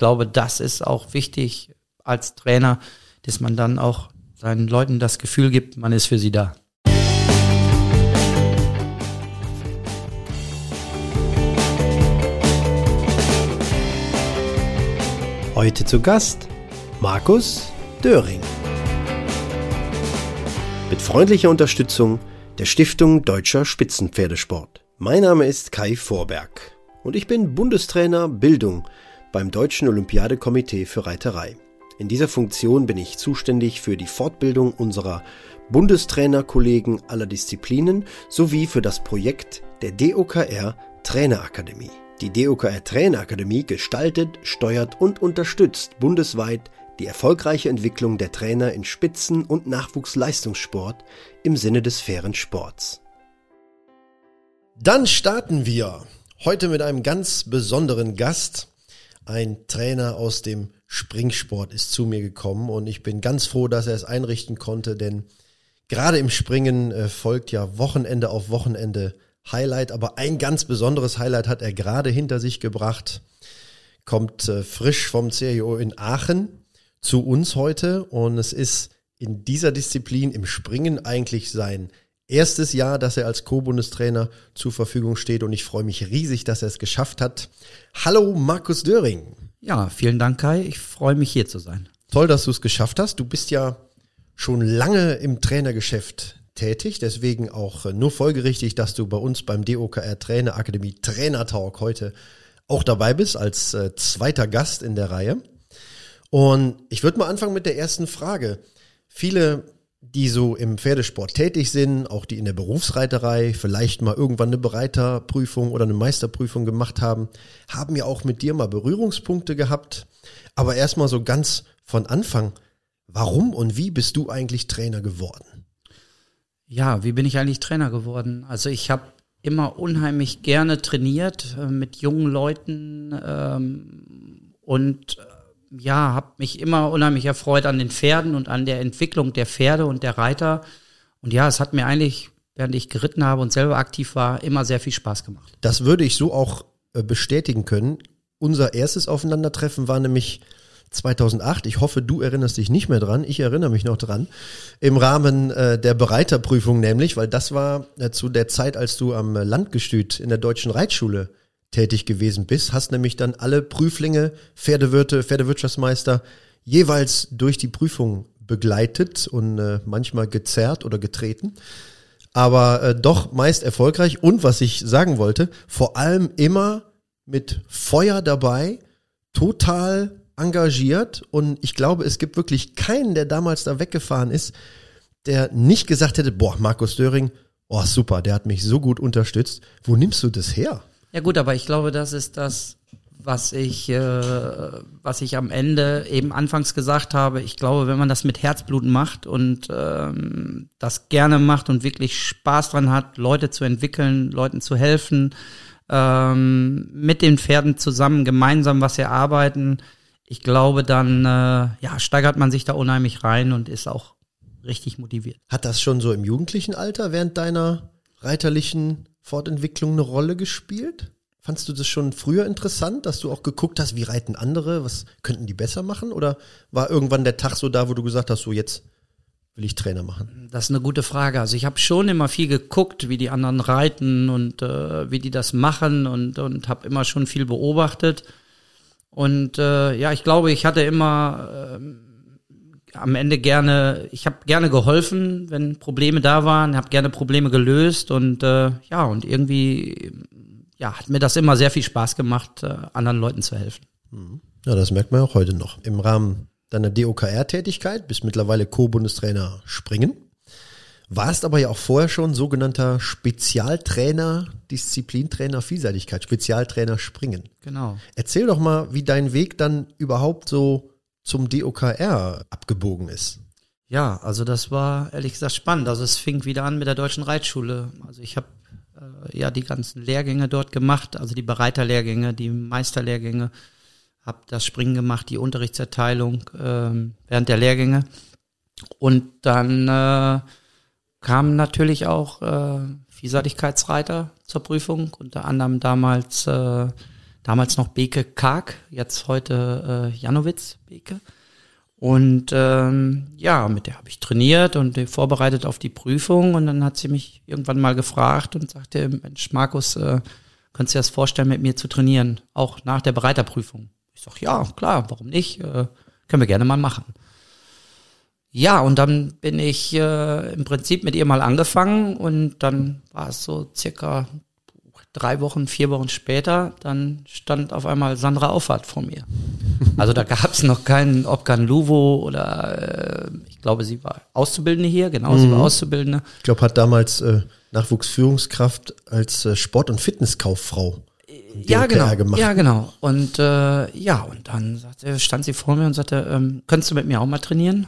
glaube, das ist auch wichtig als Trainer, dass man dann auch seinen Leuten das Gefühl gibt, man ist für sie da. Heute zu Gast Markus Döring. Mit freundlicher Unterstützung der Stiftung Deutscher Spitzenpferdesport. Mein Name ist Kai Vorberg und ich bin Bundestrainer Bildung beim Deutschen Olympiadekomitee für Reiterei. In dieser Funktion bin ich zuständig für die Fortbildung unserer Bundestrainerkollegen aller Disziplinen sowie für das Projekt der DOKR Trainerakademie. Die DOKR Trainerakademie gestaltet, steuert und unterstützt bundesweit die erfolgreiche Entwicklung der Trainer in Spitzen- und Nachwuchsleistungssport im Sinne des fairen Sports. Dann starten wir heute mit einem ganz besonderen Gast. Ein Trainer aus dem Springsport ist zu mir gekommen und ich bin ganz froh, dass er es einrichten konnte, denn gerade im Springen äh, folgt ja Wochenende auf Wochenende Highlight, aber ein ganz besonderes Highlight hat er gerade hinter sich gebracht. Kommt äh, frisch vom CIO in Aachen zu uns heute und es ist in dieser Disziplin im Springen eigentlich sein erstes Jahr, dass er als Co-Bundestrainer zur Verfügung steht und ich freue mich riesig, dass er es geschafft hat. Hallo Markus Döring. Ja, vielen Dank Kai, ich freue mich hier zu sein. Toll, dass du es geschafft hast. Du bist ja schon lange im Trainergeschäft tätig, deswegen auch äh, nur folgerichtig, dass du bei uns beim DOKR Trainer Akademie Trainer Talk heute auch dabei bist als äh, zweiter Gast in der Reihe. Und ich würde mal anfangen mit der ersten Frage. Viele, die so im Pferdesport tätig sind, auch die in der Berufsreiterei vielleicht mal irgendwann eine Bereiterprüfung oder eine Meisterprüfung gemacht haben, haben ja auch mit dir mal Berührungspunkte gehabt. Aber erstmal so ganz von Anfang, warum und wie bist du eigentlich Trainer geworden? Ja, wie bin ich eigentlich Trainer geworden? Also ich habe immer unheimlich gerne trainiert äh, mit jungen Leuten ähm, und ja, habe mich immer unheimlich erfreut an den Pferden und an der Entwicklung der Pferde und der Reiter. Und ja, es hat mir eigentlich, während ich geritten habe und selber aktiv war, immer sehr viel Spaß gemacht. Das würde ich so auch äh, bestätigen können. Unser erstes Aufeinandertreffen war nämlich 2008. Ich hoffe, du erinnerst dich nicht mehr dran. Ich erinnere mich noch dran. Im Rahmen äh, der Bereiterprüfung nämlich, weil das war äh, zu der Zeit, als du am Landgestüt in der deutschen Reitschule tätig gewesen bist. Hast nämlich dann alle Prüflinge, Pferdewirte, Pferdewirtschaftsmeister jeweils durch die Prüfung begleitet und äh, manchmal gezerrt oder getreten. Aber äh, doch meist erfolgreich. Und was ich sagen wollte, vor allem immer mit Feuer dabei, total engagiert und ich glaube, es gibt wirklich keinen, der damals da weggefahren ist, der nicht gesagt hätte, boah, Markus Döring, oh super, der hat mich so gut unterstützt. Wo nimmst du das her? Ja gut, aber ich glaube, das ist das, was ich, äh, was ich am Ende eben anfangs gesagt habe. Ich glaube, wenn man das mit Herzblut macht und ähm, das gerne macht und wirklich Spaß dran hat, Leute zu entwickeln, Leuten zu helfen, ähm, mit den Pferden zusammen gemeinsam was erarbeiten, ich glaube, dann äh, ja, steigert man sich da unheimlich rein und ist auch richtig motiviert. Hat das schon so im jugendlichen Alter während deiner reiterlichen Fortentwicklung eine Rolle gespielt? Fandst du das schon früher interessant, dass du auch geguckt hast, wie reiten andere, was könnten die besser machen? Oder war irgendwann der Tag so da, wo du gesagt hast, so jetzt will ich Trainer machen? Das ist eine gute Frage. Also ich habe schon immer viel geguckt, wie die anderen reiten und äh, wie die das machen und, und habe immer schon viel beobachtet. Und äh, ja, ich glaube, ich hatte immer äh, am Ende gerne, ich habe gerne geholfen, wenn Probleme da waren, habe gerne Probleme gelöst und äh, ja, und irgendwie ja, hat mir das immer sehr viel Spaß gemacht, äh, anderen Leuten zu helfen. Mhm. Ja, das merkt man auch heute noch. Im Rahmen deiner DOKR-Tätigkeit bist mittlerweile Co-Bundestrainer Springen. Warst aber ja auch vorher schon sogenannter Spezialtrainer, Disziplintrainer Vielseitigkeit, Spezialtrainer Springen. Genau. Erzähl doch mal, wie dein Weg dann überhaupt so zum DOKR abgebogen ist. Ja, also das war ehrlich gesagt spannend. Also es fing wieder an mit der deutschen Reitschule. Also ich habe äh, ja die ganzen Lehrgänge dort gemacht, also die Bereiterlehrgänge, die Meisterlehrgänge, habe das Springen gemacht, die Unterrichtserteilung äh, während der Lehrgänge und dann äh, kamen natürlich auch äh, Vielseitigkeitsreiter zur Prüfung, unter anderem damals äh, damals noch Beke Karg, jetzt heute äh, Janowitz Beke. Und ähm, ja, mit der habe ich trainiert und vorbereitet auf die Prüfung. Und dann hat sie mich irgendwann mal gefragt und sagte, Mensch, Markus, äh, könntest du dir das vorstellen, mit mir zu trainieren, auch nach der Bereiterprüfung? Ich sag, ja, klar, warum nicht? Äh, können wir gerne mal machen. Ja, und dann bin ich äh, im Prinzip mit ihr mal angefangen und dann war es so circa drei Wochen, vier Wochen später, dann stand auf einmal Sandra Auffahrt vor mir. Also da gab es noch keinen Obgan Luvo oder äh, ich glaube, sie war Auszubildende hier, genau, mhm. sie war mhm. Auszubildende. Ich glaube, hat damals äh, Nachwuchsführungskraft als äh, Sport- und Fitnesskauffrau. Ja, genau. Gemacht. Ja, genau. Und äh, ja, und dann sagte, stand sie vor mir und sagte, ähm, könntest du mit mir auch mal trainieren?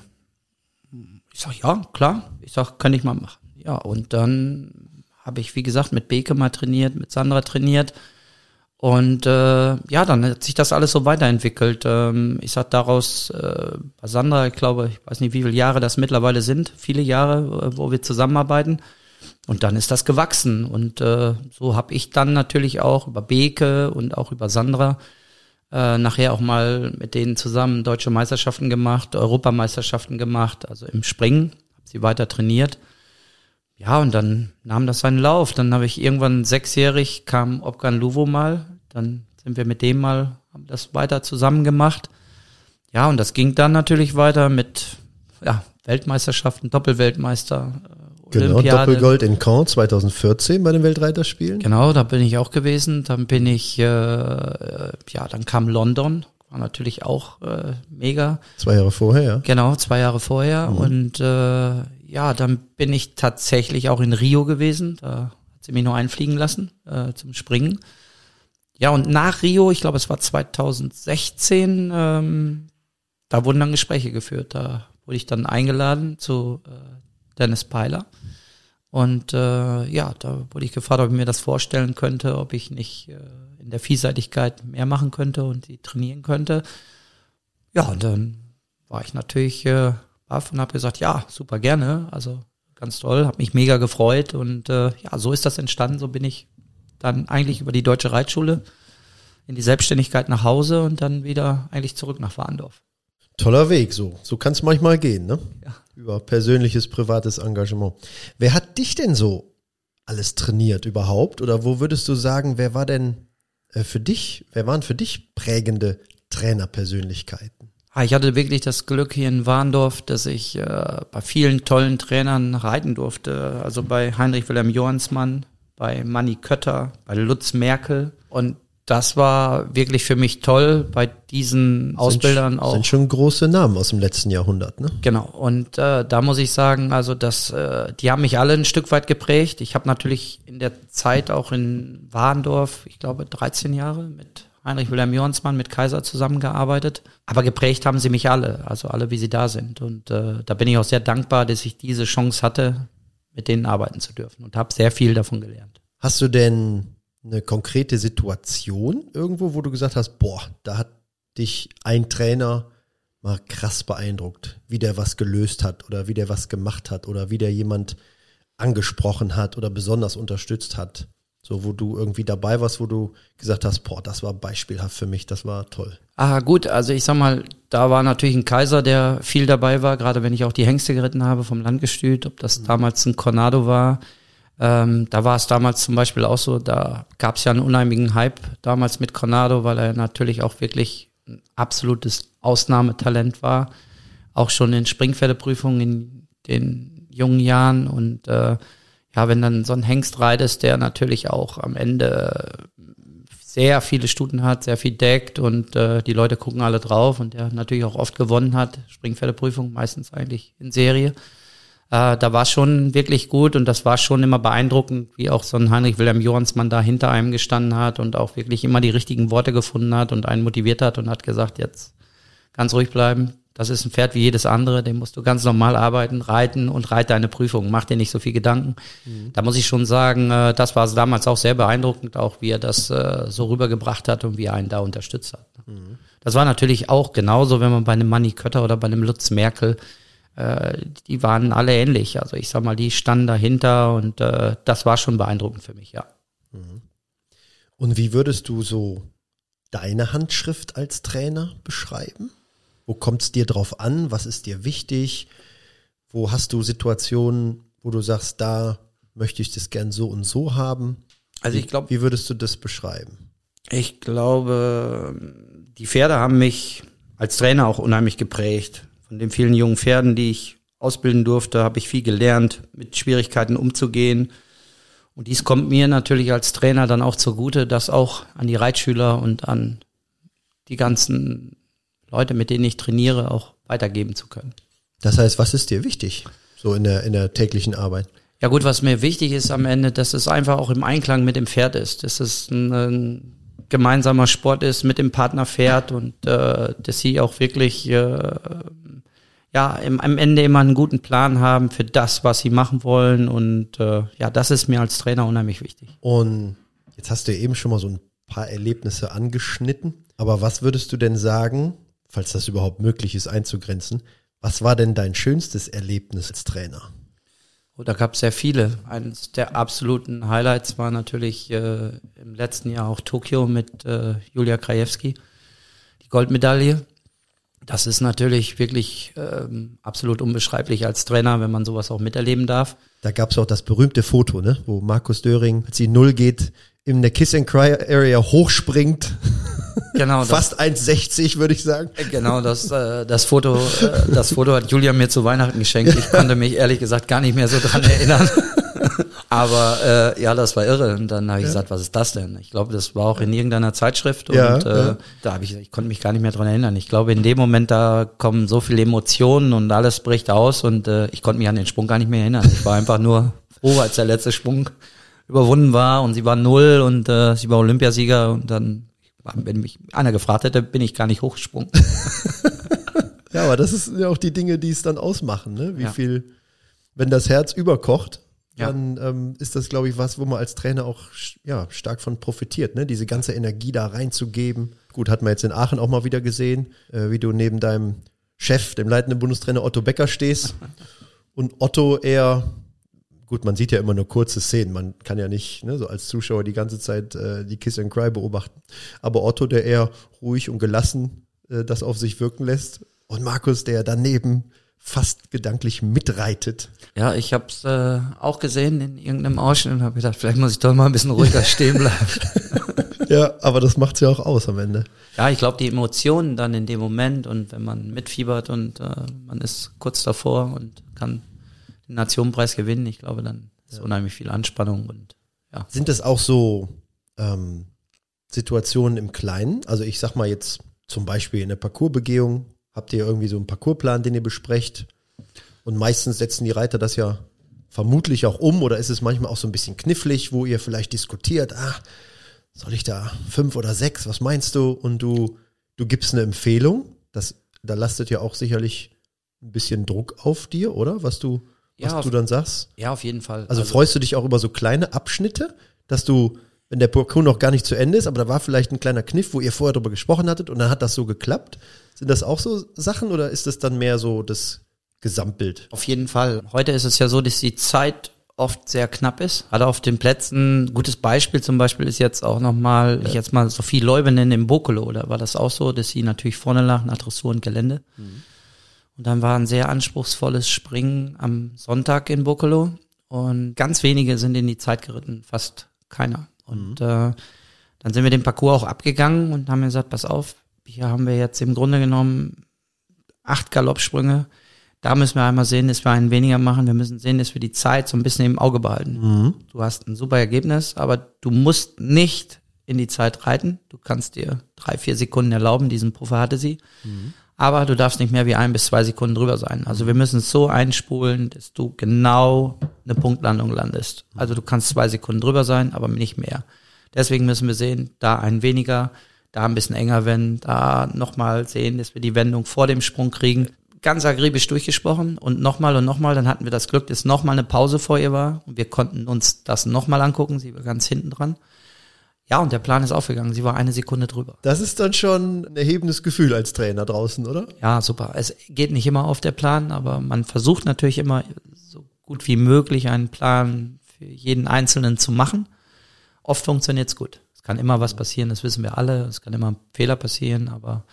Ich sag, ja, klar. Ich sag, kann ich mal machen. Ja, und dann habe ich, wie gesagt, mit Beke mal trainiert, mit Sandra trainiert. Und äh, ja, dann hat sich das alles so weiterentwickelt. Ähm, ich sag daraus, äh, bei Sandra, ich glaube, ich weiß nicht, wie viele Jahre das mittlerweile sind, viele Jahre, äh, wo wir zusammenarbeiten. Und dann ist das gewachsen. Und äh, so habe ich dann natürlich auch über Beke und auch über Sandra äh, nachher auch mal mit denen zusammen deutsche Meisterschaften gemacht, Europameisterschaften gemacht, also im Springen, habe sie weiter trainiert. Ja, und dann nahm das seinen Lauf. Dann habe ich irgendwann sechsjährig, kam Obgan Luvo mal, dann sind wir mit dem mal, haben das weiter zusammen gemacht. Ja, und das ging dann natürlich weiter mit ja, Weltmeisterschaften, Doppelweltmeister, äh, Genau, Olympiade. Doppelgold in Caen 2014 bei den Weltreiterspielen. Genau, da bin ich auch gewesen. Dann bin ich, äh, ja, dann kam London, war natürlich auch äh, mega. Zwei Jahre vorher, ja. Genau, zwei Jahre vorher. Mhm. Und äh, ja, dann bin ich tatsächlich auch in Rio gewesen. Da hat sie mich nur einfliegen lassen äh, zum Springen. Ja, und nach Rio, ich glaube, es war 2016, ähm, da wurden dann Gespräche geführt. Da wurde ich dann eingeladen zu äh, Dennis Peiler. Und äh, ja, da wurde ich gefragt, ob ich mir das vorstellen könnte, ob ich nicht äh, in der Vielseitigkeit mehr machen könnte und die trainieren könnte. Ja, und dann war ich natürlich äh, und habe gesagt, ja, super gerne. Also ganz toll, habe mich mega gefreut und äh, ja, so ist das entstanden. So bin ich dann eigentlich über die Deutsche Reitschule in die Selbstständigkeit nach Hause und dann wieder eigentlich zurück nach Warndorf. Toller Weg, so. So kann es manchmal gehen, ne? Ja. Über persönliches, privates Engagement. Wer hat dich denn so alles trainiert überhaupt? Oder wo würdest du sagen, wer war denn äh, für dich, wer waren für dich prägende Trainerpersönlichkeiten? Ah, ich hatte wirklich das Glück hier in Warndorf, dass ich äh, bei vielen tollen Trainern reiten durfte. Also bei Heinrich Wilhelm Johansmann, bei Manny Kötter, bei Lutz Merkel. Und das war wirklich für mich toll bei diesen sind, Ausbildern auch. Sind schon große Namen aus dem letzten Jahrhundert, ne? Genau. Und äh, da muss ich sagen, also das, äh, die haben mich alle ein Stück weit geprägt. Ich habe natürlich in der Zeit auch in Warndorf, ich glaube 13 Jahre mit Heinrich Wilhelm Jonsmann mit Kaiser zusammengearbeitet. Aber geprägt haben sie mich alle, also alle, wie sie da sind. Und äh, da bin ich auch sehr dankbar, dass ich diese Chance hatte, mit denen arbeiten zu dürfen und habe sehr viel davon gelernt. Hast du denn eine konkrete Situation irgendwo, wo du gesagt hast, boah, da hat dich ein Trainer mal krass beeindruckt, wie der was gelöst hat oder wie der was gemacht hat oder wie der jemand angesprochen hat oder besonders unterstützt hat? So, wo du irgendwie dabei warst, wo du gesagt hast, boah, das war beispielhaft für mich, das war toll. Ah, gut, also ich sag mal, da war natürlich ein Kaiser, der viel dabei war, gerade wenn ich auch die Hengste geritten habe vom Landgestüt, ob das mhm. damals ein Cornado war. Ähm, da war es damals zum Beispiel auch so, da gab es ja einen unheimlichen Hype damals mit Cornado, weil er natürlich auch wirklich ein absolutes Ausnahmetalent war. Auch schon in Springpferdeprüfungen in den jungen Jahren und äh, ja, wenn dann so ein Hengst reitest, der natürlich auch am Ende sehr viele Stuten hat, sehr viel deckt und äh, die Leute gucken alle drauf und der natürlich auch oft gewonnen hat, Springpferdeprüfung, meistens eigentlich in Serie. Äh, da war schon wirklich gut und das war schon immer beeindruckend, wie auch so ein Heinrich Wilhelm Johansmann da hinter einem gestanden hat und auch wirklich immer die richtigen Worte gefunden hat und einen motiviert hat und hat gesagt, jetzt ganz ruhig bleiben, das ist ein Pferd wie jedes andere, dem musst du ganz normal arbeiten, reiten und reite deine Prüfung. Mach dir nicht so viel Gedanken. Mhm. Da muss ich schon sagen, äh, das war damals auch sehr beeindruckend, auch wie er das äh, so rübergebracht hat und wie er einen da unterstützt hat. Mhm. Das war natürlich auch genauso, wenn man bei einem Manni Kötter oder bei einem Lutz Merkel, äh, die waren alle ähnlich. Also ich sag mal, die standen dahinter und das war schon beeindruckend für mich, ja. Mhm. Und wie würdest du so deine Handschrift als Trainer beschreiben? Wo kommt es dir drauf an? Was ist dir wichtig? Wo hast du Situationen, wo du sagst, da möchte ich das gern so und so haben? Also ich glaube, wie würdest du das beschreiben? Ich glaube, die Pferde haben mich als Trainer auch unheimlich geprägt. Von den vielen jungen Pferden, die ich ausbilden durfte, habe ich viel gelernt, mit Schwierigkeiten umzugehen. Und dies kommt mir natürlich als Trainer dann auch zugute, das auch an die Reitschüler und an die ganzen Leute, mit denen ich trainiere, auch weitergeben zu können. Das heißt, was ist dir wichtig, so in der, in der täglichen Arbeit? Ja gut, was mir wichtig ist am Ende, dass es einfach auch im Einklang mit dem Pferd ist, dass es ein, ein gemeinsamer Sport ist mit dem Partnerpferd und äh, dass sie auch wirklich äh, ja im, am Ende immer einen guten Plan haben für das, was sie machen wollen und äh, ja, das ist mir als Trainer unheimlich wichtig. Und jetzt hast du eben schon mal so ein paar Erlebnisse angeschnitten, aber was würdest du denn sagen, falls das überhaupt möglich ist einzugrenzen, was war denn dein schönstes Erlebnis als Trainer? Oh, da gab es sehr viele. Eines der absoluten Highlights war natürlich äh, im letzten Jahr auch Tokio mit äh, Julia Krajewski, die Goldmedaille. Das ist natürlich wirklich ähm, absolut unbeschreiblich als Trainer, wenn man sowas auch miterleben darf. Da gab es auch das berühmte Foto, ne, wo Markus Döring, als sie null geht, in der Kiss and Cry Area hochspringt. Genau. Fast 1,60 würde ich sagen. Äh, genau, das, äh, das Foto, äh, das Foto hat Julia mir zu Weihnachten geschenkt. Ich konnte mich ehrlich gesagt gar nicht mehr so dran erinnern. Aber äh, ja, das war irre. Und dann habe ich ja. gesagt, was ist das denn? Ich glaube, das war auch in irgendeiner Zeitschrift und ja, äh, ja. da habe ich, ich konnte mich gar nicht mehr dran erinnern. Ich glaube, in dem Moment da kommen so viele Emotionen und alles bricht aus und äh, ich konnte mich an den Sprung gar nicht mehr erinnern. Ich war einfach nur froh, als der letzte Sprung überwunden war und sie war null und äh, sie war Olympiasieger und dann, wenn mich einer gefragt hätte, bin ich gar nicht hochgesprungen. ja, aber das ist ja auch die Dinge, die es dann ausmachen, ne? Wie viel, wenn das Herz überkocht, ja. dann ähm, ist das, glaube ich, was, wo man als Trainer auch ja, stark von profitiert, ne? diese ganze Energie da reinzugeben. Gut, hat man jetzt in Aachen auch mal wieder gesehen, äh, wie du neben deinem Chef, dem leitenden Bundestrainer Otto Becker stehst und Otto eher, gut, man sieht ja immer nur kurze Szenen, man kann ja nicht ne, so als Zuschauer die ganze Zeit äh, die Kiss and Cry beobachten, aber Otto, der eher ruhig und gelassen äh, das auf sich wirken lässt und Markus, der daneben fast gedanklich mitreitet. Ja, ich habe es äh, auch gesehen in irgendeinem Ausschnitt und habe gedacht, vielleicht muss ich doch mal ein bisschen ruhiger stehen bleiben. ja, aber das macht's ja auch aus am Ende. Ja, ich glaube, die Emotionen dann in dem Moment und wenn man mitfiebert und äh, man ist kurz davor und kann den Nationenpreis gewinnen, ich glaube, dann ist ja. unheimlich viel Anspannung und ja. Sind es auch so ähm, Situationen im Kleinen? Also ich sag mal jetzt zum Beispiel in der Parcoursbegehung, Habt ihr irgendwie so einen Parcoursplan, den ihr besprecht? Und meistens setzen die Reiter das ja vermutlich auch um oder ist es manchmal auch so ein bisschen knifflig, wo ihr vielleicht diskutiert, ah, soll ich da fünf oder sechs, was meinst du? Und du, du gibst eine Empfehlung. Das, da lastet ja auch sicherlich ein bisschen Druck auf dir, oder? Was du, was ja, auf, du dann sagst? Ja, auf jeden Fall. Also, also freust du dich auch über so kleine Abschnitte, dass du, wenn der Parcours noch gar nicht zu Ende ist, aber da war vielleicht ein kleiner Kniff, wo ihr vorher drüber gesprochen hattet und dann hat das so geklappt, sind das auch so Sachen oder ist das dann mehr so das Gesamtbild? Auf jeden Fall. Heute ist es ja so, dass die Zeit oft sehr knapp ist. Gerade auf den Plätzen, gutes Beispiel zum Beispiel ist jetzt auch nochmal, ja. ich jetzt mal Sophie Leubenen im Bokolo, da war das auch so, dass sie natürlich vorne lag nach Dressur und Gelände. Mhm. Und dann war ein sehr anspruchsvolles Springen am Sonntag in Bokolo und ganz wenige sind in die Zeit geritten, fast keiner. Und mhm. äh, dann sind wir den Parcours auch abgegangen und haben gesagt, pass auf, hier haben wir jetzt im Grunde genommen acht Galoppsprünge. Da müssen wir einmal sehen, dass wir einen weniger machen. Wir müssen sehen, dass wir die Zeit so ein bisschen im Auge behalten. Mhm. Du hast ein super Ergebnis, aber du musst nicht in die Zeit reiten. Du kannst dir drei, vier Sekunden erlauben. Diesen Puffer hatte sie. Mhm. Aber du darfst nicht mehr wie ein bis zwei Sekunden drüber sein. Also wir müssen es so einspulen, dass du genau eine Punktlandung landest. Also du kannst zwei Sekunden drüber sein, aber nicht mehr. Deswegen müssen wir sehen, da ein weniger da ein bisschen enger werden, da nochmal sehen, dass wir die Wendung vor dem Sprung kriegen. Ganz akribisch durchgesprochen und nochmal und nochmal, dann hatten wir das Glück, dass nochmal eine Pause vor ihr war und wir konnten uns das nochmal angucken, sie war ganz hinten dran. Ja, und der Plan ist aufgegangen. Sie war eine Sekunde drüber. Das ist dann schon ein erhebendes Gefühl als Trainer draußen, oder? Ja, super. Es geht nicht immer auf der Plan, aber man versucht natürlich immer so gut wie möglich einen Plan für jeden Einzelnen zu machen. Oft funktioniert es gut Es kann immer was passieren, das wissen wir alle. Es kann immer Fehler passieren, aber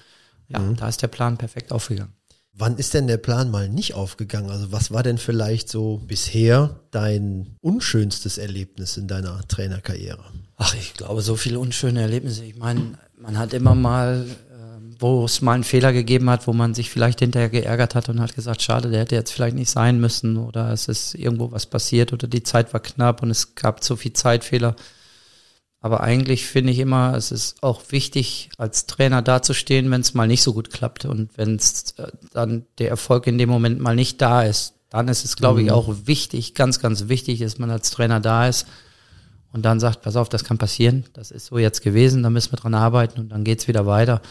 ja, mhm. da ist der Plan perfekt aufgegangen. Wann ist denn der Plan mal nicht aufgegangen? Also was war denn vielleicht so bisher dein unschönstes Erlebnis in deiner Trainerkarriere? Ach, ich glaube, so viele unschöne Erlebnisse. Ich meine, man hat immer mal, äh, wo es mal einen Fehler gegeben hat, wo man sich vielleicht hinterher geärgert hat und hat gesagt, schade, der hätte jetzt vielleicht nicht sein müssen oder es ist irgendwo was passiert oder die Zeit war knapp und es gab zu viel Zeitfehler. Aber eigentlich finde ich immer, es ist auch wichtig, als Trainer dazustehen, wenn es mal nicht so gut klappt und wenn es äh, dann der Erfolg in dem Moment mal nicht da ist. Dann ist es, glaube mhm. ich, auch wichtig, ganz, ganz wichtig, dass man als Trainer da ist und dann sagt, pass auf, das kann passieren, das ist so jetzt gewesen, da müssen wir dran arbeiten und dann geht's wieder weiter.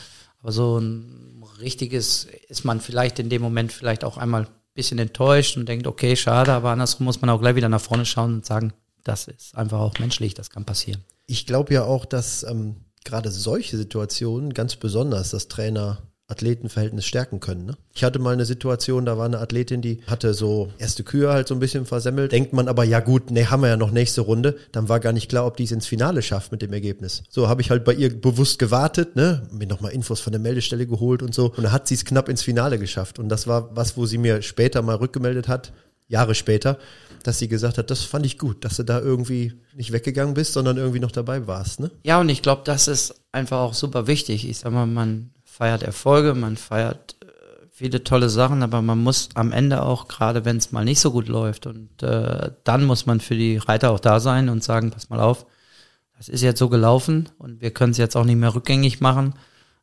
Aber so ein richtiges ist man vielleicht in dem Moment vielleicht auch einmal ein bisschen enttäuscht und denkt, okay, schade, aber andersrum muss man auch gleich wieder nach vorne schauen und sagen, das ist einfach auch menschlich, das kann passieren ich glaube ja auch, dass ähm, gerade solche Situationen ganz besonders das Trainer Athletenverhältnis stärken können. Ne? Ich hatte mal eine Situation, da war eine Athletin, die hatte so erste Kühe halt so ein bisschen versemmelt. Denkt man aber, ja gut, ne, haben wir ja noch nächste Runde. Dann war gar nicht klar, ob die es ins Finale schafft mit dem Ergebnis. So habe ich halt bei ihr bewusst gewartet, ne, mir nochmal Infos von der Meldestelle geholt und so. Und dann hat sie es knapp ins Finale geschafft. Und das war was, wo sie mir später mal rückgemeldet hat, Jahre später, dass sie gesagt hat, das fand ich gut, dass du da irgendwie nicht weggegangen bist, sondern irgendwie noch dabei warst. Ne? Ja, und ich glaube, das ist einfach auch super wichtig. Ich sag mal, man feiert Erfolge, man feiert äh, viele tolle Sachen, aber man muss am Ende auch, gerade wenn es mal nicht so gut läuft, und äh, dann muss man für die Reiter auch da sein und sagen, pass mal auf, das ist jetzt so gelaufen und wir können es jetzt auch nicht mehr rückgängig machen.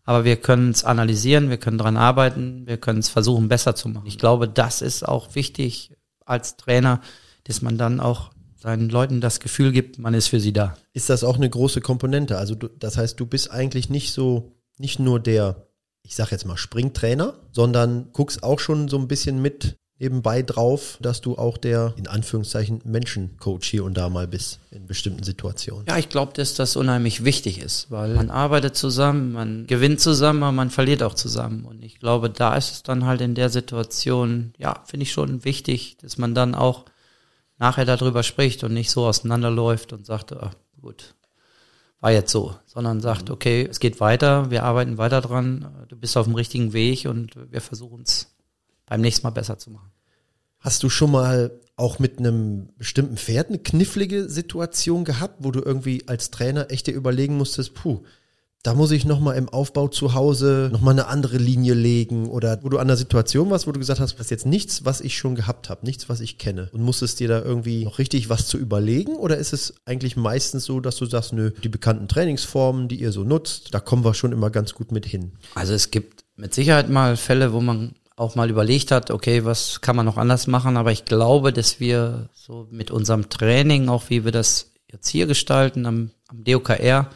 Aber wir können es analysieren, wir können dran arbeiten, wir können es versuchen, besser zu machen. Ich glaube, das ist auch wichtig als Trainer, dass man dann auch seinen Leuten das Gefühl gibt, man ist für sie da. Ist das auch eine große Komponente? Also du, das heißt, du bist eigentlich nicht so, nicht nur der, ich sag jetzt mal Springtrainer, sondern guckst auch schon so ein bisschen mit nebenbei drauf, dass du auch der, in Anführungszeichen, Menschencoach hier und da mal bist in bestimmten Situationen. Ja, ich glaube, dass das unheimlich wichtig ist, weil man arbeitet zusammen, man gewinnt zusammen, aber man verliert auch zusammen. Und ich glaube, da ist es dann halt in der Situation, ja, finde ich schon wichtig, dass man dann auch nachher darüber spricht und nicht so auseinanderläuft und sagt, ach, gut, war jetzt so, sondern sagt, mhm. okay, es geht weiter, wir arbeiten weiter dran, du bist auf dem richtigen Weg und wir versuchen es beim nächsten Mal besser zu machen. Hast du schon mal auch mit einem bestimmten Pferd eine knifflige Situation gehabt, wo du irgendwie als Trainer echt dir überlegen musstest, puh, da muss ich nochmal im Aufbau zu Hause nochmal eine andere Linie legen oder wo du an der Situation warst, wo du gesagt hast, das ist jetzt nichts, was ich schon gehabt habe, nichts, was ich kenne und musstest dir da irgendwie noch richtig was zu überlegen oder ist es eigentlich meistens so, dass du sagst, nö, die bekannten Trainingsformen, die ihr so nutzt, da kommen wir schon immer ganz gut mit hin? Also es gibt mit Sicherheit mal Fälle, wo man auch mal überlegt hat, okay, was kann man noch anders machen, aber ich glaube, dass wir so mit unserem Training, auch wie wir das jetzt hier gestalten am, am DOKR,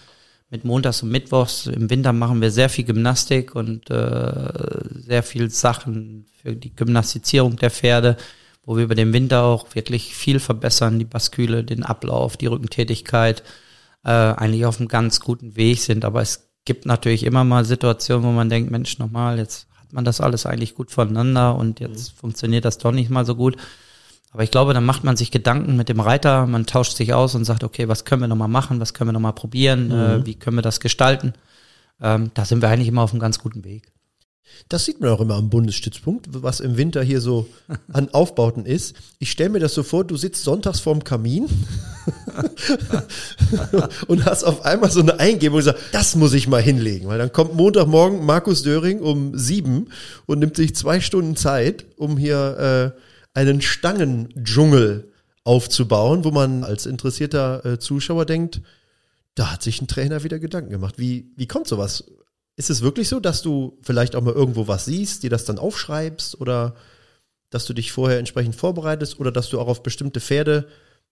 mit Montags und Mittwochs. Im Winter machen wir sehr viel Gymnastik und äh, sehr viel Sachen für die Gymnastizierung der Pferde, wo wir über den Winter auch wirklich viel verbessern, die Basküle, den Ablauf, die Rückentätigkeit, äh, eigentlich auf einem ganz guten Weg sind. Aber es gibt natürlich immer mal Situationen, wo man denkt, Mensch, nochmal, jetzt hat man das alles eigentlich gut voneinander und jetzt mhm. funktioniert das doch nicht mal so gut. Aber ich glaube, dann macht man sich Gedanken mit dem Reiter, man tauscht sich aus und sagt, okay, was können wir nochmal machen, was können wir nochmal probieren, äh, mhm. äh, wie können wir das gestalten. Ähm, da sind wir eigentlich immer auf einem ganz guten Weg. Das sieht man auch immer am Bundesstützpunkt, was im Winter hier so an Aufbauten ist. Ich stelle mir das so vor, du sitzt sonntags vorm Kamin und hast auf einmal so eine Eingebung und sagst, das muss ich mal hinlegen. Weil dann kommt Montagmorgen Markus Döring um sieben und nimmt sich zwei Stunden Zeit, um hier äh, einen Stangendschungel aufzubauen, wo man als interessierter äh, Zuschauer denkt, da hat sich ein Trainer wieder Gedanken gemacht. Wie, wie kommt sowas? Ist es wirklich so, dass du vielleicht auch mal irgendwo was siehst, dir das dann aufschreibst oder dass du dich vorher entsprechend vorbereitest oder dass du auch auf bestimmte Pferde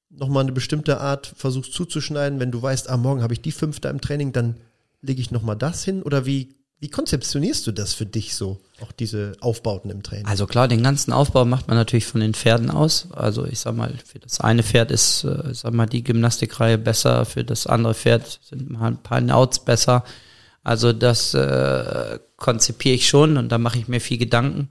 nochmal eine bestimmte Art versuchst zuzuschneiden, wenn du weißt, ah, morgen habe ich die fünfte im Training, dann lege ich nochmal das hin oder wie wie konzeptionierst du das für dich so, auch diese Aufbauten im Training? Also klar, den ganzen Aufbau macht man natürlich von den Pferden aus. Also ich sag mal, für das eine Pferd ist, äh, sag mal, die Gymnastikreihe besser, für das andere Pferd sind mal ein paar Nauts besser. Also das äh, konzipiere ich schon und da mache ich mir viel Gedanken.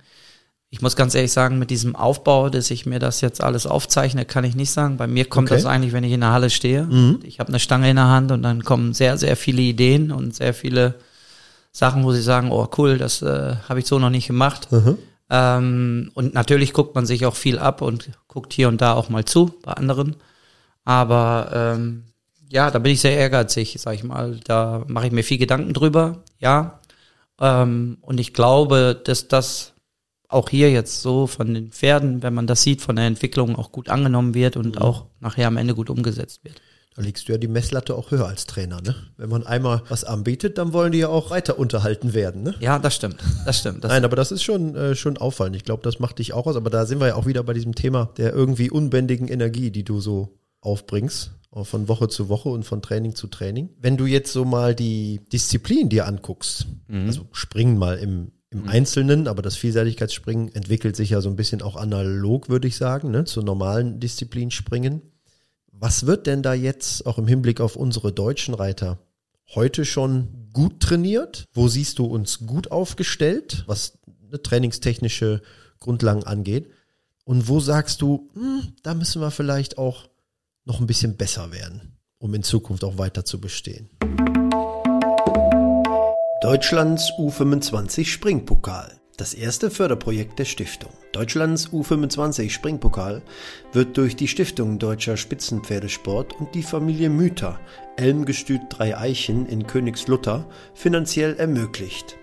Ich muss ganz ehrlich sagen, mit diesem Aufbau, dass ich mir das jetzt alles aufzeichne, kann ich nicht sagen. Bei mir kommt Okay. das eigentlich, wenn ich in der Halle stehe. Mhm. Ich habe eine Stange in der Hand und dann kommen sehr, sehr viele Ideen und sehr viele Sachen, wo sie sagen, oh cool, das äh, habe ich so noch nicht gemacht. Mhm. Ähm, und natürlich guckt man sich auch viel ab und guckt hier und da auch mal zu bei anderen. Aber ähm, ja, da bin ich sehr ehrgeizig, sag ich mal. Da mache ich mir viel Gedanken drüber, ja. Ähm, und ich glaube, dass das auch hier jetzt so von den Pferden, wenn man das sieht, von der Entwicklung auch gut angenommen wird und auch nachher am Ende gut umgesetzt wird. Da legst du ja die Messlatte auch höher als Trainer, ne? Wenn man einmal was anbietet, dann wollen die ja auch weiter unterhalten werden, ne? Ja, das stimmt. Das stimmt. Das Nein, aber das ist schon, äh, schon auffallend. Ich glaube, das macht dich auch aus. Aber da sind wir ja auch wieder bei diesem Thema der irgendwie unbändigen Energie, die du so aufbringst. auch Von Woche zu Woche und von Training zu Training. Wenn du jetzt so mal die Disziplin dir anguckst, also Springen mal im, im Einzelnen, aber das Vielseitigkeitsspringen entwickelt sich ja so ein bisschen auch analog, würde ich sagen, ne, zur normalen Disziplin Springen. Was wird denn da jetzt auch im Hinblick auf unsere deutschen Reiter heute schon gut trainiert? Wo siehst du uns gut aufgestellt, was eine trainingstechnische Grundlagen angeht? Und wo sagst du, hm, da müssen wir vielleicht auch noch ein bisschen besser werden, um in Zukunft auch weiter zu bestehen? Deutschlands U25 Springpokal. Das erste Förderprojekt der Stiftung. Deutschlands U25 Springpokal wird durch die Stiftung Deutscher Spitzenpferdesport und die Familie Müther, Elmgestüt Drei Eichen in Königslutter, finanziell ermöglicht.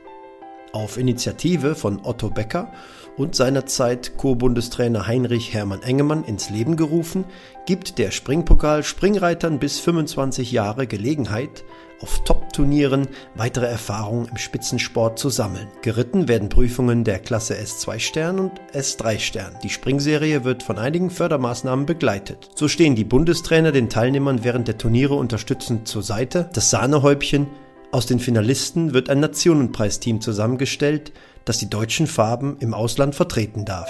Auf Initiative von Otto Becker und seinerzeit Co-Bundestrainer Heinrich Hermann Engemann ins Leben gerufen, gibt der Springpokal Springreitern bis 25 Jahre Gelegenheit, auf Top-Turnieren weitere Erfahrungen im Spitzensport zu sammeln. Geritten werden Prüfungen der Klasse S2 Stern und S3 Stern. Die Springserie wird von einigen Fördermaßnahmen begleitet. So stehen die Bundestrainer den Teilnehmern während der Turniere unterstützend zur Seite. Das Sahnehäubchen aus den Finalisten wird ein Nationenpreisteam zusammengestellt, das die deutschen Farben im Ausland vertreten darf.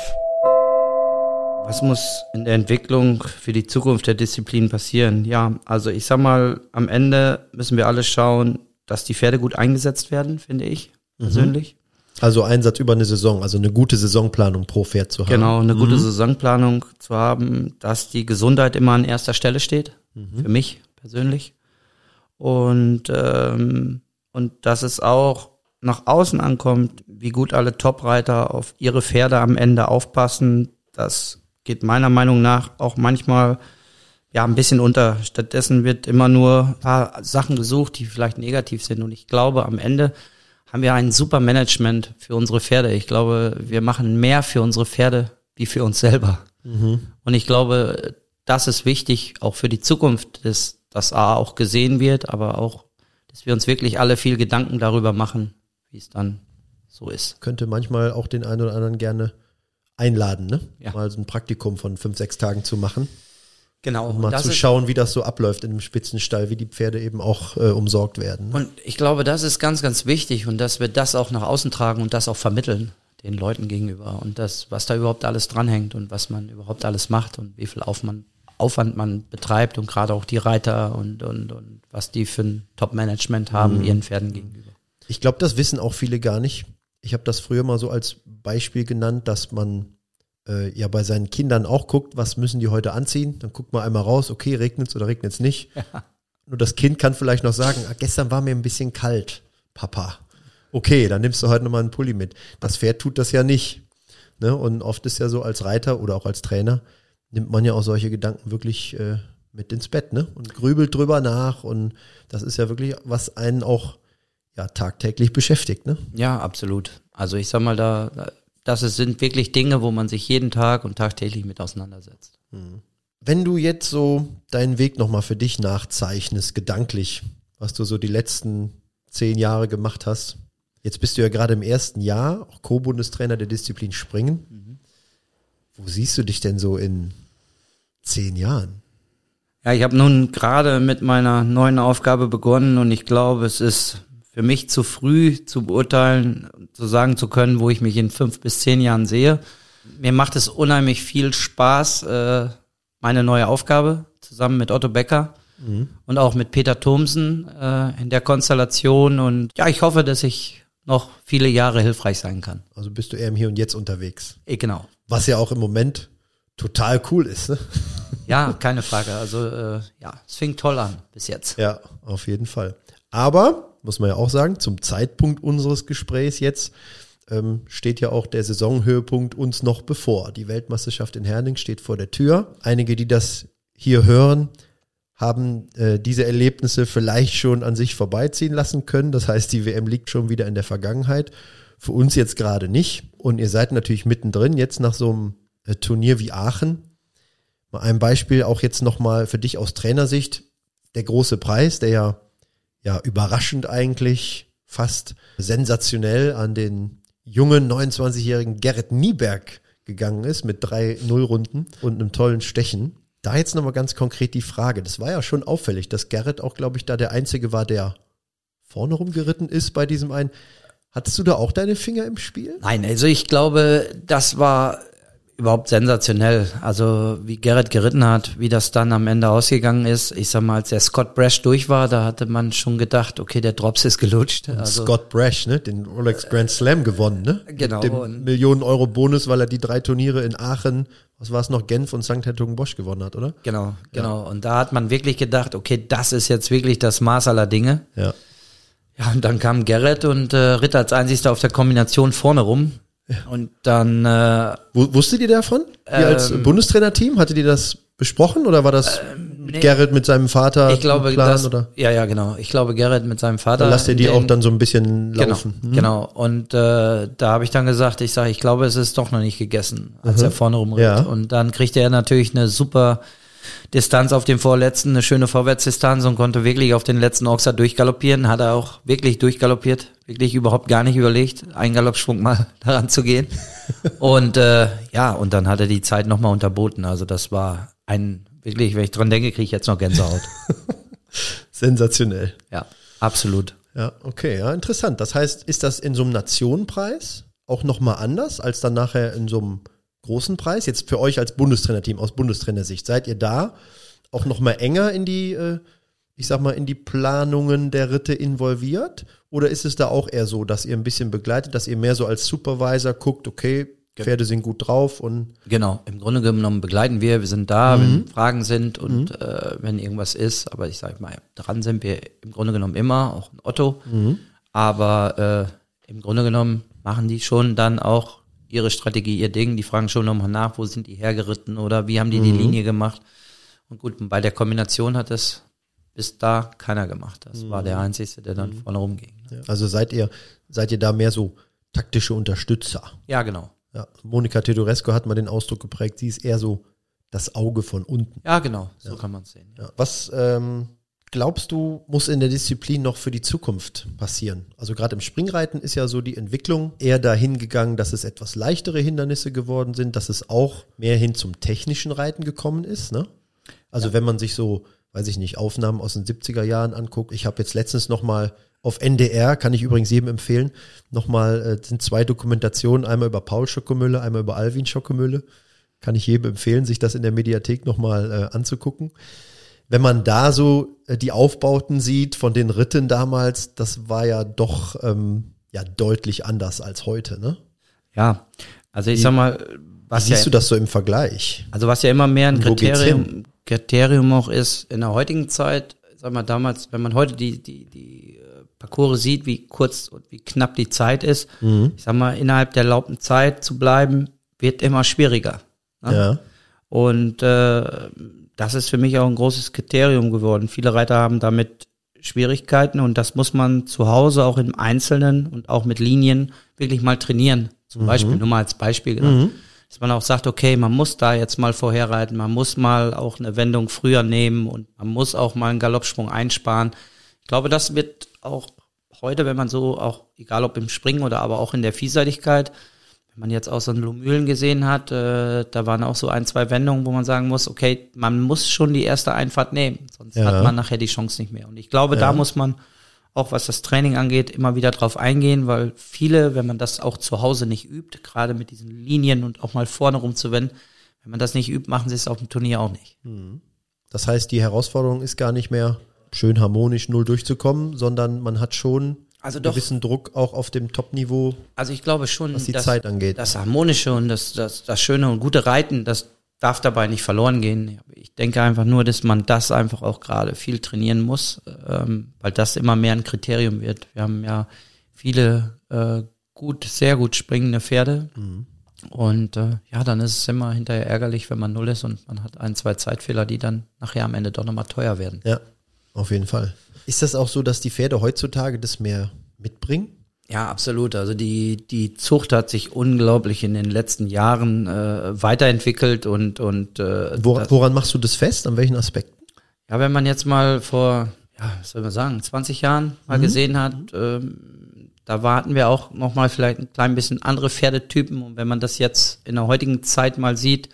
Was muss in der Entwicklung für die Zukunft der Disziplin passieren? Ja, also ich sag mal, am Ende müssen wir alle schauen, dass die Pferde gut eingesetzt werden, finde ich persönlich. Also Einsatz über eine Saison, also eine gute Saisonplanung pro Pferd zu haben. Genau, eine gute Saisonplanung zu haben, dass die Gesundheit immer an erster Stelle steht, für mich persönlich. Und, ähm, und dass es auch nach außen ankommt, wie gut alle Topreiter auf ihre Pferde am Ende aufpassen, das geht meiner Meinung nach auch manchmal ja ein bisschen unter. Stattdessen wird immer nur ein paar Sachen gesucht, die vielleicht negativ sind. Und ich glaube, am Ende haben wir ein super Management für unsere Pferde. Ich glaube, wir machen mehr für unsere Pferde wie für uns selber. Und ich glaube, das ist wichtig, auch für die Zukunft, dass das A auch gesehen wird, aber auch, dass wir uns wirklich alle viel Gedanken darüber machen, wie es dann so ist. Könnte manchmal auch den einen oder anderen gerne einladen, ne? Ja. Mal so ein Praktikum von fünf, sechs Tagen zu machen. Genau. Um mal zu schauen, wie das so abläuft in dem Spitzenstall, wie die Pferde eben auch äh, umsorgt werden. Ne? Und ich glaube, das ist ganz, ganz wichtig und dass wir das auch nach außen tragen und das auch vermitteln den Leuten gegenüber und das, was da überhaupt alles dranhängt und was man überhaupt alles macht und wie viel Aufwand, Aufwand man betreibt und gerade auch die Reiter und, und, und was die für ein Top-Management haben ihren Pferden gegenüber. Ich glaube, das wissen auch viele gar nicht. Ich habe das früher mal so als Beispiel genannt, dass man äh, ja bei seinen Kindern auch guckt, was müssen die heute anziehen. Dann guckt man einmal raus, okay, regnet's oder regnet's nicht. Nur das Kind kann vielleicht noch sagen, ah, gestern war mir ein bisschen kalt, Papa. Okay, dann nimmst du heute nochmal einen Pulli mit. Das Pferd tut das ja nicht. Ne? Und oft ist ja so als Reiter oder auch als Trainer, nimmt man ja auch solche Gedanken wirklich äh, mit ins Bett ne? und grübelt drüber nach. Und das ist ja wirklich, was einen auch ja, tagtäglich beschäftigt. Ne? Ja, absolut. Also ich sag mal, da, da- das sind wirklich Dinge, wo man sich jeden Tag und tagtäglich mit auseinandersetzt. Wenn du jetzt so deinen Weg nochmal für dich nachzeichnest, gedanklich, was du so die letzten zehn Jahre gemacht hast, jetzt bist du ja gerade im ersten Jahr, auch Co-Bundestrainer der Disziplin Springen. Wo siehst du dich denn so in zehn Jahren? Ja, ich habe nun gerade mit meiner neuen Aufgabe begonnen und ich glaube, es ist für mich zu früh zu beurteilen, zu sagen zu können, wo ich mich in fünf bis zehn Jahren sehe. Mir macht es unheimlich viel Spaß, äh, meine neue Aufgabe zusammen mit Otto Becker und auch mit Peter Thomsen äh, in der Konstellation. Und ja, ich hoffe, dass ich noch viele Jahre hilfreich sein kann. Also bist du eher im Hier und Jetzt unterwegs. Eh, genau. Was ja auch im Moment total cool ist. Ne? Ja, keine Frage. Also äh, ja, es fing toll an bis jetzt. Ja, auf jeden Fall. Aber, muss man ja auch sagen, zum Zeitpunkt unseres Gesprächs jetzt ähm, steht ja auch der Saisonhöhepunkt uns noch bevor. Die Weltmeisterschaft in Herning steht vor der Tür. Einige, die das hier hören, haben äh, diese Erlebnisse vielleicht schon an sich vorbeiziehen lassen können. Das heißt, die WM liegt schon wieder in der Vergangenheit. Für uns jetzt gerade nicht. Und ihr seid natürlich mittendrin, jetzt nach so einem äh, Turnier wie Aachen. Mal ein Beispiel auch jetzt nochmal für dich aus Trainersicht. Der große Preis, der ja, ja überraschend eigentlich fast sensationell an den jungen 29-jährigen Gerrit Nieberg gegangen ist mit drei Nullrunden und einem tollen Stechen. Da jetzt nochmal ganz konkret die Frage. Das war ja schon auffällig, dass Gerrit auch, glaube ich, da der Einzige war, der vorne rumgeritten ist bei diesem einen. Hattest du da auch deine Finger im Spiel? Nein, also ich glaube, das war überhaupt sensationell. Also wie Gerrit geritten hat, wie das dann am Ende ausgegangen ist. Ich sag mal, als der Scott Brash durch war, da hatte man schon gedacht, okay, der Drops ist gelutscht. Also, Scott Brash, ne, den Rolex Grand Slam gewonnen, ne? Genau. Mit dem Millionen Euro Bonus, weil er die drei Turniere in Aachen, was war es noch, Genf und St. Hertogen-Bosch gewonnen hat, oder? Genau, genau. Ja. Und da hat man wirklich gedacht, okay, das ist jetzt wirklich das Maß aller Dinge. Ja. Ja, und dann kam Gerrit und äh, ritt als einzigster auf der Kombination vorne rum. Und dann äh, Wusstet ihr davon? Ihr ähm, als Bundestrainerteam? Hattet ihr das besprochen oder war das ähm, nee, Gerrit mit seinem Vater? Ich glaube, Plan, das, oder? ja, ja, genau. Ich glaube, Gerrit mit seinem Vater. Dann lasst ihr die den, auch dann so ein bisschen genau, laufen. Genau, hm? genau. Und äh, da habe ich dann gesagt, ich sage, ich glaube, es ist doch noch nicht gegessen, als mhm. er vorne rumritt. Ja. Und dann kriegte er natürlich eine super Distanz auf dem vorletzten, eine schöne Vorwärtsdistanz und konnte wirklich auf den letzten Ochser durchgaloppieren. Hat er auch wirklich durchgaloppiert, wirklich überhaupt gar nicht überlegt, einen Galoppschwung mal daran zu gehen. und äh, ja, und dann hat er die Zeit nochmal unterboten. Also das war ein, wirklich, wenn ich dran denke, kriege ich jetzt noch Gänsehaut. Sensationell. Ja, absolut. Ja, okay, ja, interessant. Das heißt, ist das in so einem Nationenpreis auch nochmal anders als dann nachher in so einem großen Preis? Jetzt für euch als Bundestrainerteam aus Bundestrainersicht, seid ihr da auch noch mal enger in die, äh, ich sag mal, in die Planungen der Ritte involviert? Oder ist es da auch eher so, dass ihr ein bisschen begleitet, dass ihr mehr so als Supervisor guckt, okay, Pferde sind gut drauf und genau. Im Grunde genommen begleiten wir, wir sind da, mhm. wenn Fragen sind und mhm. äh, wenn irgendwas ist. Aber ich sage mal, dran sind wir im Grunde genommen immer, auch ein Otto. Mhm. Aber äh, im Grunde genommen machen die schon dann auch ihre Strategie, ihr Ding. Die fragen schon nochmal nach, wo sind die hergeritten oder wie haben die mhm. die Linie gemacht. Und gut, bei der Kombination hat es bis da keiner gemacht. Das mhm. war der Einzige, der dann mhm. vorne rumging. Ja. Also seid ihr, seid ihr da mehr so taktische Unterstützer? Ja, genau. Ja. Monika Tedoresco hat mal den Ausdruck geprägt, sie ist eher so das Auge von unten. Ja, genau, so ja. kann man es sehen. Ja. Was ähm, glaubst du, muss in der Disziplin noch für die Zukunft passieren? Also gerade im Springreiten ist ja so die Entwicklung eher dahin gegangen, dass es etwas leichtere Hindernisse geworden sind, dass es auch mehr hin zum technischen Reiten gekommen ist. Ne? Also ja. wenn man sich so, weiß ich nicht, Aufnahmen aus den 70er Jahren anguckt, ich habe jetzt letztens noch mal auf NDR, kann ich übrigens jedem empfehlen, nochmal, äh, sind zwei Dokumentationen, einmal über Paul Schockemülle, einmal über Alvin Schockemülle. Kann ich jedem empfehlen, sich das in der Mediathek nochmal äh, anzugucken wenn man da so äh, die Aufbauten sieht von den Ritten damals, das war ja doch ähm, ja deutlich anders als heute, ne? Ja, also ich wie, sag mal, was siehst ja, du das so im Vergleich? Also was ja immer mehr ein Kriterium, Kriterium auch ist in der heutigen Zeit, sag mal damals, wenn man heute die die die äh, Parcours sieht, wie kurz und wie knapp die Zeit ist, mhm. ich sag mal innerhalb der erlaubten Zeit zu bleiben, wird immer schwieriger. Ne? Ja. Und äh, das ist für mich auch ein großes Kriterium geworden. Viele Reiter haben damit Schwierigkeiten und das muss man zu Hause auch im Einzelnen und auch mit Linien wirklich mal trainieren. Zum mhm. Beispiel, nur mal als Beispiel genannt. Mhm. Dass man auch sagt, okay, man muss da jetzt mal vorherreiten, man muss mal auch eine Wendung früher nehmen und man muss auch mal einen Galoppsprung einsparen. Ich glaube, das wird auch heute, wenn man so auch, egal ob im Springen oder aber auch in der Vielseitigkeit, wenn man jetzt auch so einen Lumülen gesehen hat, äh, da waren auch so ein, zwei Wendungen, wo man sagen muss, okay, man muss schon die erste Einfahrt nehmen, sonst ja. hat man nachher die Chance nicht mehr. Und ich glaube, ja. da muss man auch was das Training angeht, immer wieder drauf eingehen, weil viele, wenn man das auch zu Hause nicht übt, gerade mit diesen Linien und auch mal vorne rumzuwenden, wenn man das nicht übt, machen sie es auf dem Turnier auch nicht. Mhm. Das heißt, die Herausforderung ist gar nicht mehr schön harmonisch null durchzukommen, sondern man hat schon also doch, gewissen Druck auch auf dem Top-Niveau. Also ich glaube schon, was die dass, Zeit angeht. Das harmonische und das, das, das schöne und gute Reiten, das darf dabei nicht verloren gehen. Ich denke einfach nur, dass man das einfach auch gerade viel trainieren muss, ähm, weil das immer mehr ein Kriterium wird. Wir haben ja viele äh, gut, sehr gut springende Pferde. Mhm. Und äh, ja, dann ist es immer hinterher ärgerlich, wenn man null ist und man hat ein, zwei Zeitfehler, die dann nachher am Ende doch nochmal teuer werden. Ja, auf jeden Fall. Ist das auch so, dass die Pferde heutzutage das mehr mitbringen? Ja, absolut. Also die, die Zucht hat sich unglaublich in den letzten Jahren äh, weiterentwickelt und, und äh, Wor woran machst du das fest? An welchen Aspekten? Ja, wenn man jetzt mal vor, ja, was soll man sagen, 20 Jahren mal mhm. gesehen hat, ähm, da warten wir auch noch mal vielleicht ein klein bisschen andere Pferdetypen. Und wenn man das jetzt in der heutigen Zeit mal sieht,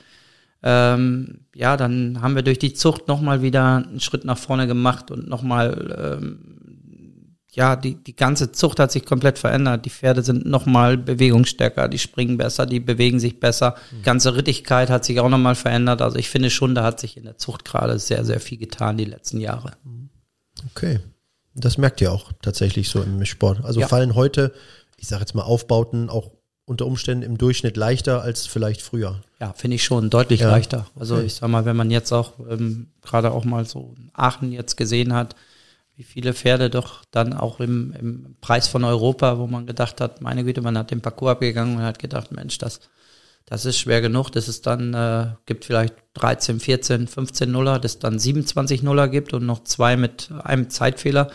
ähm, ja, dann haben wir durch die Zucht noch mal wieder einen Schritt nach vorne gemacht und noch mal ähm, ja, die, die ganze Zucht hat sich komplett verändert. Die Pferde sind nochmal bewegungsstärker, die springen besser, die bewegen sich besser. Die ganze Rittigkeit hat sich auch nochmal verändert. Also ich finde schon, da hat sich in der Zucht gerade sehr, sehr viel getan die letzten Jahre. Okay. Das merkt ihr auch tatsächlich so im Sport. Also ja. fallen heute, ich sage jetzt mal, Aufbauten auch unter Umständen im Durchschnitt leichter als vielleicht früher. Ja, finde ich schon deutlich ja. leichter. Also okay. ich sag mal, wenn man jetzt auch ähm, gerade auch mal so Aachen jetzt gesehen hat, wie viele Pferde doch dann auch im, im Preis von Europa, wo man gedacht hat, meine Güte, man hat den Parcours abgegangen und hat gedacht, Mensch, das, das ist schwer genug, dass es dann äh, gibt vielleicht 13, 14, 15 Nuller, dass es dann 27 Nuller gibt und noch zwei mit einem Zeitfehler.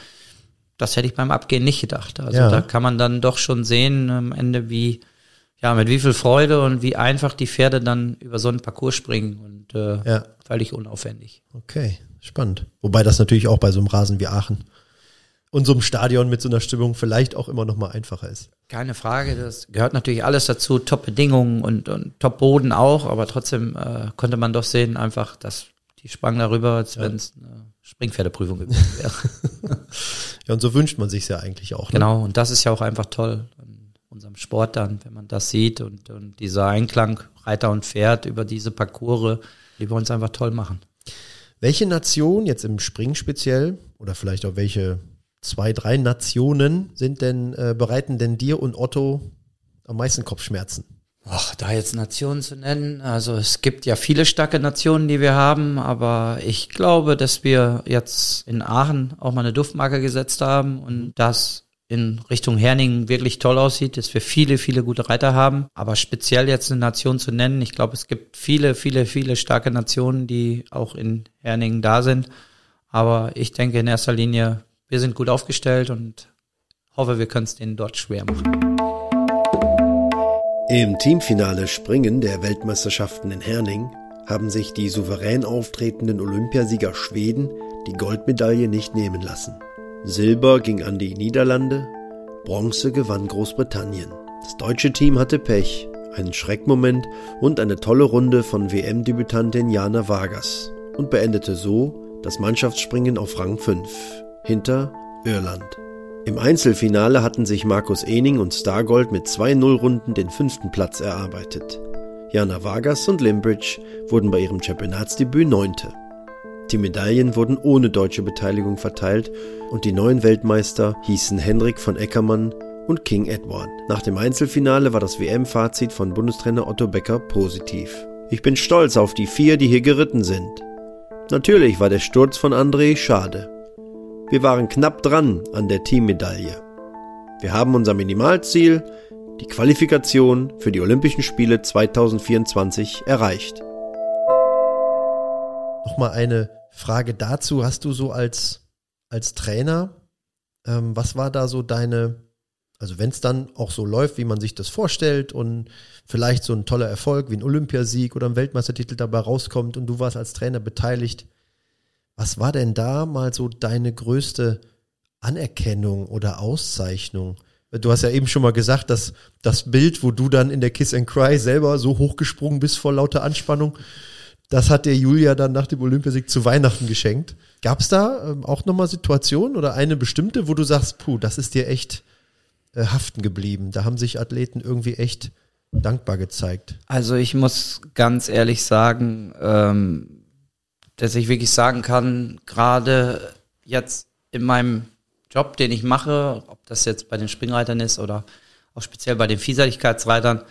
Das hätte ich beim Abgehen nicht gedacht. Also ja. da kann man dann doch schon sehen am Ende, wie, ja, mit wie viel Freude und wie einfach die Pferde dann über so einen Parcours springen und äh, ja. völlig unaufwendig. Okay. Spannend. Wobei das natürlich auch bei so einem Rasen wie Aachen und so einem Stadion mit so einer Stimmung vielleicht auch immer noch mal einfacher ist. Keine Frage, das gehört natürlich alles dazu, Top-Bedingungen und, und Top-Boden auch, aber trotzdem äh, konnte man doch sehen, einfach, dass die sprangen darüber, als ja. wenn es eine Springpferdeprüfung gewesen wäre. ja, und so wünscht man sich ja eigentlich auch. Ne? Genau, und das ist ja auch einfach toll unserem Sport dann, wenn man das sieht und, und dieser Einklang Reiter und Pferd über diese Parcours, die wir uns einfach toll machen. Welche Nation, jetzt im Spring speziell, oder vielleicht auch welche zwei, drei Nationen sind denn, äh, bereiten denn dir und Otto am meisten Kopfschmerzen? Ach, da jetzt Nationen zu nennen, also es gibt ja viele starke Nationen, die wir haben, aber ich glaube, dass wir jetzt in Aachen auch mal eine Duftmarke gesetzt haben und das in Richtung Herning wirklich toll aussieht, dass wir viele, viele gute Reiter haben. Aber speziell jetzt eine Nation zu nennen, ich glaube, es gibt viele, viele, viele starke Nationen, die auch in Herningen da sind. Aber ich denke in erster Linie, wir sind gut aufgestellt und hoffe, wir können es denen dort schwer machen. Im Teamfinale Springen der Weltmeisterschaften in Herning haben sich die souverän auftretenden Olympiasieger Schweden die Goldmedaille nicht nehmen lassen. Silber ging an die Niederlande, Bronze gewann Großbritannien. Das deutsche Team hatte Pech, einen Schreckmoment und eine tolle Runde von WM-Debütantin Jana Vargas und beendete so das Mannschaftsspringen auf Rang 5 hinter Irland. Im Einzelfinale hatten sich Markus Ening und Stargold mit zwei Nullrunden den fünften Platz erarbeitet. Jana Vargas und Limbridge wurden bei ihrem Championatsdebüt Neunte. Die Medaillen wurden ohne deutsche Beteiligung verteilt und die neuen Weltmeister hießen Henrik von Eckermann und King Edward. Nach dem Einzelfinale war das WM-Fazit von Bundestrainer Otto Becker positiv. Ich bin stolz auf die vier, die hier geritten sind. Natürlich war der Sturz von André schade. Wir waren knapp dran an der Teammedaille. Wir haben unser Minimalziel, die Qualifikation für die Olympischen Spiele 2024, erreicht. Nochmal eine Frage dazu. Hast du so als, als Trainer, ähm, was war da so deine, also wenn es dann auch so läuft, wie man sich das vorstellt und vielleicht so ein toller Erfolg wie ein Olympiasieg oder ein Weltmeistertitel dabei rauskommt und du warst als Trainer beteiligt, was war denn da mal so deine größte Anerkennung oder Auszeichnung? Du hast ja eben schon mal gesagt, dass das Bild, wo du dann in der Kiss and Cry selber so hochgesprungen bist vor lauter Anspannung, das hat der Julia dann nach dem Olympiasieg zu Weihnachten geschenkt. Gab es da ähm, auch nochmal Situationen oder eine bestimmte, wo du sagst, puh, das ist dir echt äh, haften geblieben? Da haben sich Athleten irgendwie echt dankbar gezeigt. Also ich muss ganz ehrlich sagen, ähm, dass ich wirklich sagen kann, gerade jetzt in meinem Job, den ich mache, ob das jetzt bei den Springreitern ist oder auch speziell bei den Vielseitigkeitsreitern,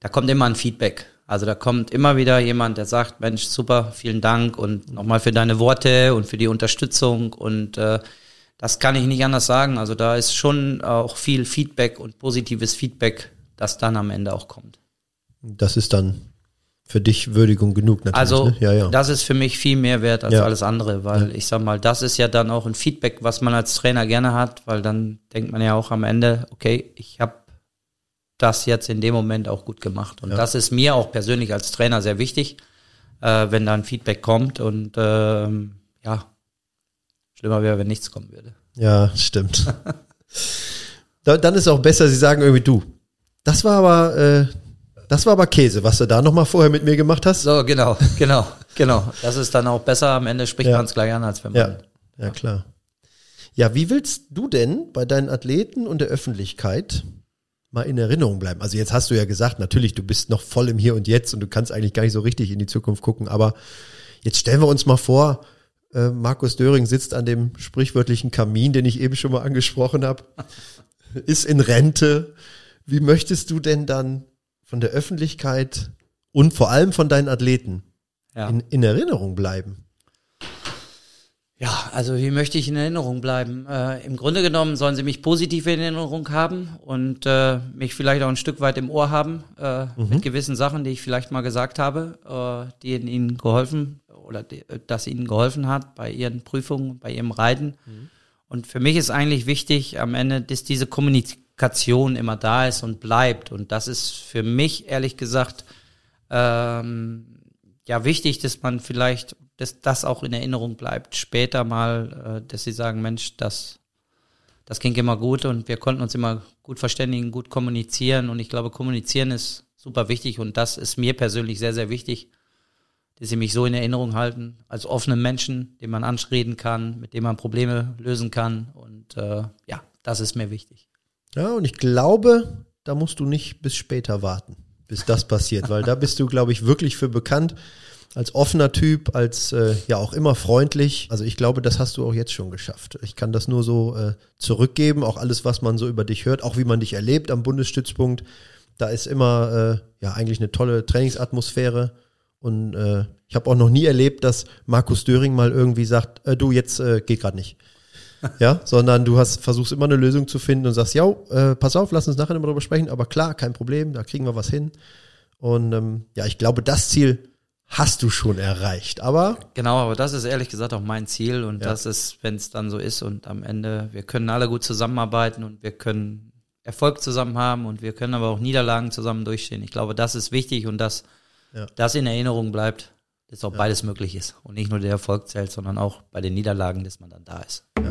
da kommt immer ein Feedback. Also da kommt immer wieder jemand, der sagt, Mensch, super, vielen Dank und nochmal für deine Worte und für die Unterstützung und äh, das kann ich nicht anders sagen. Also da ist schon auch viel Feedback und positives Feedback, das dann am Ende auch kommt. Das ist dann für dich Würdigung genug natürlich. Also ne? ja, ja. das ist für mich viel mehr wert als ja. alles andere, weil ja. ich sag mal, das ist ja dann auch ein Feedback, was man als Trainer gerne hat, weil dann denkt man ja auch am Ende, okay, ich habe das jetzt in dem Moment auch gut gemacht. Und ja. das ist mir auch persönlich als Trainer sehr wichtig, äh, wenn da ein Feedback kommt und ähm, ja, schlimmer wäre, wenn nichts kommen würde. Ja, stimmt. dann ist auch besser, sie sagen irgendwie du. Das war aber äh, das war aber Käse, was du da nochmal vorher mit mir gemacht hast. So, genau, genau, genau. Das ist dann auch besser. Am Ende spricht ja. man es gleich an, als wenn man. Ja, ja, klar. Ja, wie willst du denn bei deinen Athleten und der Öffentlichkeit mal in Erinnerung bleiben? Also jetzt hast du ja gesagt, natürlich, du bist noch voll im Hier und Jetzt und du kannst eigentlich gar nicht so richtig in die Zukunft gucken, aber jetzt stellen wir uns mal vor, äh, Markus Döring sitzt an dem sprichwörtlichen Kamin, den ich eben schon mal angesprochen habe, ist in Rente. Wie möchtest du denn dann von der Öffentlichkeit und vor allem von deinen Athleten ja. in, in Erinnerung bleiben? Ja, also wie möchte ich in Erinnerung bleiben? Äh, Im Grunde genommen sollen sie mich positiv in Erinnerung haben und äh, mich vielleicht auch ein Stück weit im Ohr haben äh, mhm. mit gewissen Sachen, die ich vielleicht mal gesagt habe, äh, die ihnen geholfen oder die, äh, dass ihnen geholfen hat bei ihren Prüfungen, bei ihrem Reiten. Mhm. Und für mich ist eigentlich wichtig am Ende, dass diese Kommunikation Kommunikation immer da ist und bleibt. Und das ist für mich ehrlich gesagt ähm, ja wichtig, dass man vielleicht, dass das auch in Erinnerung bleibt. Später mal, äh, dass sie sagen, Mensch, das, das ging immer gut und wir konnten uns immer gut verständigen, gut kommunizieren. Und ich glaube, kommunizieren ist super wichtig und das ist mir persönlich sehr, sehr wichtig, dass sie mich so in Erinnerung halten, als offenen Menschen, den man anreden kann, mit dem man Probleme lösen kann. Und äh, ja, das ist mir wichtig. Ja, und ich glaube, da musst du nicht bis später warten, bis das passiert, weil da bist du, glaube ich, wirklich für bekannt. Als offener Typ, als äh, ja auch immer freundlich. Also ich glaube, das hast du auch jetzt schon geschafft. Ich kann das nur so äh, zurückgeben, auch alles, was man so über dich hört, auch wie man dich erlebt am Bundesstützpunkt. Da ist immer äh, ja eigentlich eine tolle Trainingsatmosphäre. Und äh, ich habe auch noch nie erlebt, dass Markus Döring mal irgendwie sagt, äh, du, jetzt äh, geht gerade nicht ja, sondern du hast, versuchst immer eine Lösung zu finden und sagst, ja, pass auf, lass uns nachher nochmal drüber sprechen, aber klar, kein Problem, da kriegen wir was hin. Und ähm, ja, ich glaube, das Ziel hast du schon erreicht, aber. Genau, aber das ist ehrlich gesagt auch mein Ziel und ja. das ist, wenn es dann so ist und am Ende, wir können alle gut zusammenarbeiten und wir können Erfolg zusammen haben und wir können aber auch Niederlagen zusammen durchstehen. Ich glaube, das ist wichtig und dass ja. das in Erinnerung bleibt, dass auch ja. beides möglich ist und nicht nur der Erfolg zählt, sondern auch bei den Niederlagen, dass man dann da ist. Ja.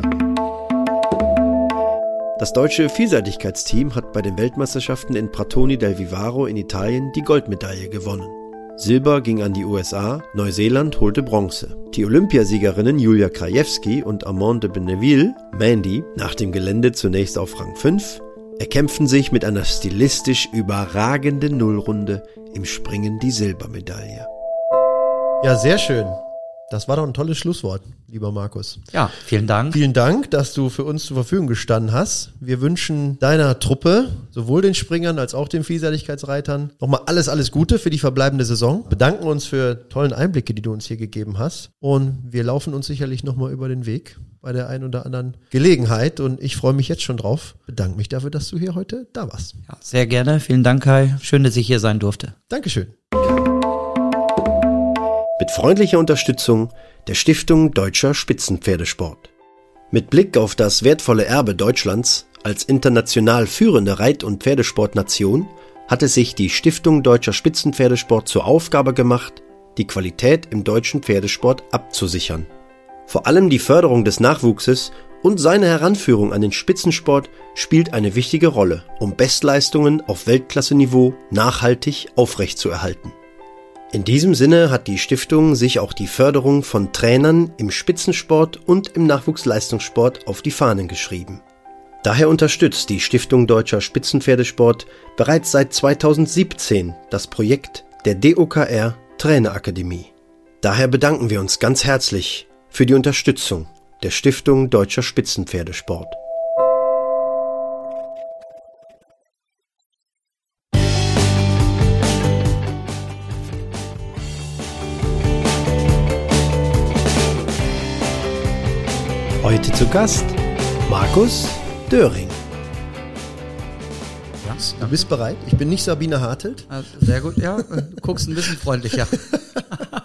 Das deutsche Vielseitigkeitsteam hat bei den Weltmeisterschaften in Pratoni del Vivaro in Italien die Goldmedaille gewonnen. Silber ging an die USA, Neuseeland holte Bronze. Die Olympiasiegerinnen Julia Krajewski und Amande Beneville, Mandy, nach dem Gelände zunächst auf Rang 5, erkämpfen sich mit einer stilistisch überragenden Nullrunde im Springen die Silbermedaille. Ja, sehr schön. Das war doch ein tolles Schlusswort, lieber Markus. Ja, vielen Dank. Vielen Dank, dass du für uns zur Verfügung gestanden hast. Wir wünschen deiner Truppe, sowohl den Springern als auch den Vielseitigkeitsreitern, nochmal alles, alles Gute für die verbleibende Saison. Bedanken uns für tollen Einblicke, die du uns hier gegeben hast. Und wir laufen uns sicherlich nochmal über den Weg bei der einen oder anderen Gelegenheit. Und ich freue mich jetzt schon drauf. Bedanke mich dafür, dass du hier heute da warst. Ja, sehr gerne. Vielen Dank, Kai. Schön, dass ich hier sein durfte. Dankeschön mit freundlicher Unterstützung der Stiftung Deutscher Spitzenpferdesport. Mit Blick auf das wertvolle Erbe Deutschlands als international führende Reit- und Pferdesportnation hatte sich die Stiftung Deutscher Spitzenpferdesport zur Aufgabe gemacht, die Qualität im deutschen Pferdesport abzusichern. Vor allem die Förderung des Nachwuchses und seine Heranführung an den Spitzensport spielt eine wichtige Rolle, um Bestleistungen auf Weltklasseniveau nachhaltig aufrechtzuerhalten. In diesem Sinne hat die Stiftung sich auch die Förderung von Trainern im Spitzensport und im Nachwuchsleistungssport auf die Fahnen geschrieben. Daher unterstützt die Stiftung Deutscher Spitzenpferdesport bereits seit 2017 das Projekt der DOKR Trainerakademie. Daher bedanken wir uns ganz herzlich für die Unterstützung der Stiftung Deutscher Spitzenpferdesport. Zu Gast Markus Döring. Ja, Du bist bereit? Ich bin nicht Sabine Hartelt. Also, sehr gut, ja. Du guckst ein bisschen freundlicher.